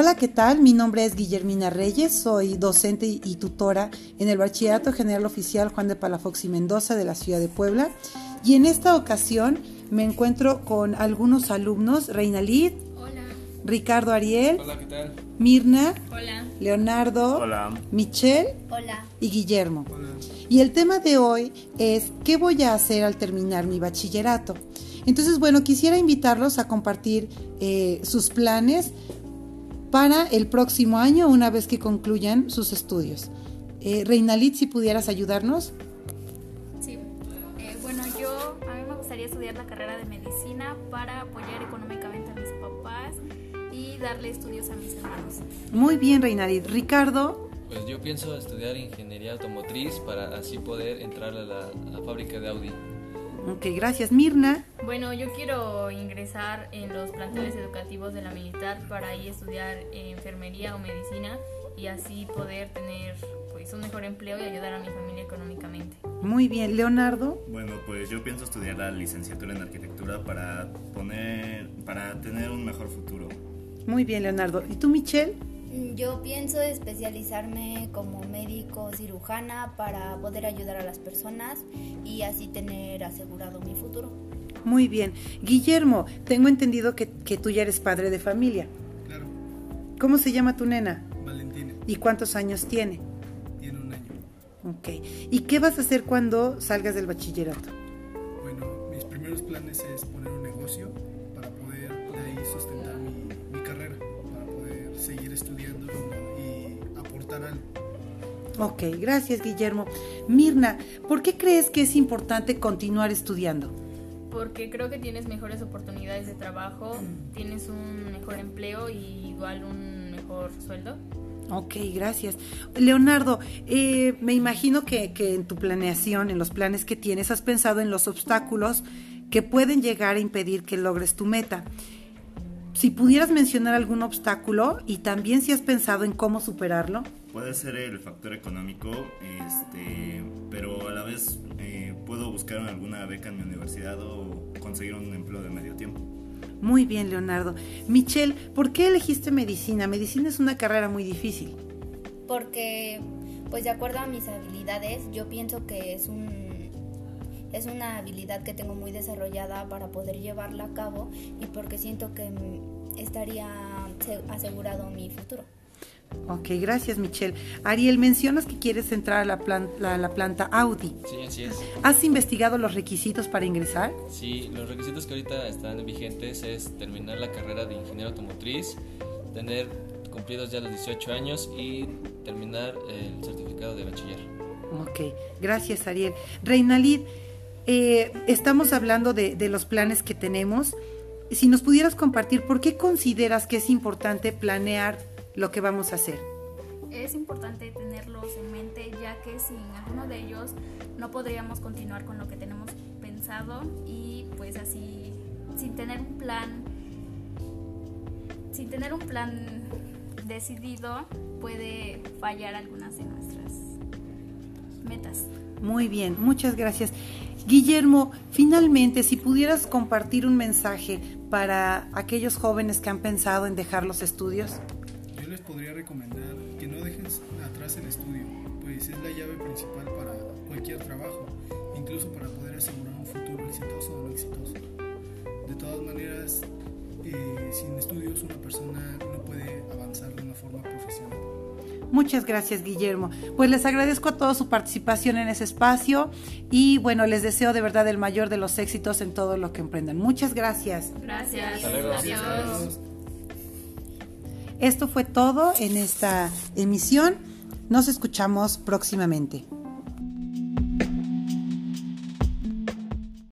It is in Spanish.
Hola, ¿qué tal? Mi nombre es Guillermina Reyes, soy docente y tutora en el Bachillerato General Oficial Juan de Palafox y Mendoza de la ciudad de Puebla. Y en esta ocasión me encuentro con algunos alumnos, Reina Lid, Hola. Ricardo Ariel, Hola, ¿qué tal? Mirna, Hola. Leonardo, Hola. Michelle Hola. y Guillermo. Hola. Y el tema de hoy es ¿qué voy a hacer al terminar mi bachillerato? Entonces, bueno, quisiera invitarlos a compartir eh, sus planes para el próximo año una vez que concluyan sus estudios. Eh, Reinalit, si pudieras ayudarnos. Sí. Eh, bueno, yo a mí me gustaría estudiar la carrera de medicina para apoyar económicamente a mis papás y darle estudios a mis hermanos. Muy bien, Reinalit. Ricardo, Pues yo pienso estudiar ingeniería automotriz para así poder entrar a la, a la fábrica de Audi. Ok, gracias. Mirna, Bueno, yo quiero ingresar en los planteles educativos de la militar para ahí estudiar eh, enfermería o medicina y así poder tener pues un mejor empleo y ayudar a mi familia económicamente. muy bien. Leonardo, Bueno, pues yo pienso estudiar la licenciatura en arquitectura para poner, para tener un mejor futuro. muy bien, Leonardo. ¿Y tú, Michelle? Yo pienso especializarme como médico cirujana para poder ayudar a las personas y así tener asegurado mi futuro. Muy bien. Guillermo, tengo entendido que, que tú ya eres padre de familia. Claro, ¿Cómo se llama tu nena? Valentina, ¿Y cuántos años tiene? tiene un año. Ok. ¿Y qué vas a hacer cuando salgas del bachillerato? Bueno, mis primeros planes es poner un negocio para poder de ahí sustentar algo. Ok, gracias Guillermo. Mirna, ¿por qué crees que es importante continuar estudiando? Porque creo que tienes mejores oportunidades de trabajo, tienes un mejor empleo y igual un mejor sueldo. Ok, gracias. Leonardo, eh, me imagino que, que en tu planeación, en los planes que tienes, has pensado en los obstáculos que pueden llegar a impedir que logres tu meta. Si pudieras mencionar algún obstáculo y también si has pensado en cómo superarlo. Puede ser el factor económico, este, pero a la vez eh, puedo buscar alguna beca en mi universidad o conseguir un empleo de medio tiempo. Muy bien, Leonardo. Michelle, ¿por qué elegiste medicina? Medicina es una carrera muy difícil. Porque, pues de acuerdo a mis habilidades, yo pienso que es un es una habilidad que tengo muy desarrollada para poder llevarla a cabo y porque siento que mm, estaría se- asegurado mi futuro. Ok, gracias, Michelle. Ariel, mencionas que quieres entrar a la, plan- la- la planta Audi. Sí, así es. ¿Has investigado los requisitos para ingresar? Sí, los requisitos que ahorita están vigentes es terminar la carrera de ingeniero automotriz, tener cumplidos ya los 18 años y terminar el certificado de bachiller. Ok, gracias, Ariel. Reinalid, eh, estamos hablando de, de los planes que tenemos. Si nos pudieras compartir, ¿por qué consideras que es importante planear lo que vamos a hacer? Es importante tenerlos en mente ya que sin alguno de ellos no podríamos continuar con lo que tenemos pensado y pues así sin tener un plan sin tener un plan decidido puede fallar algunas de nuestras metas. Muy bien, muchas gracias. Guillermo, finalmente, si pudieras compartir un mensaje para aquellos jóvenes que han pensado en dejar los estudios. Yo les podría recomendar que no dejen atrás el estudio, pues es la llave principal para cualquier trabajo, incluso para poder asegurar un futuro exitoso o no exitoso. De todas maneras, eh, sin estudios una persona Muchas gracias, Guillermo. Pues les agradezco a todos su participación en ese espacio y bueno, les deseo de verdad el mayor de los éxitos en todo lo que emprendan. Muchas gracias. Gracias. Hasta luego. Adiós. Esto fue todo en esta emisión. Nos escuchamos próximamente.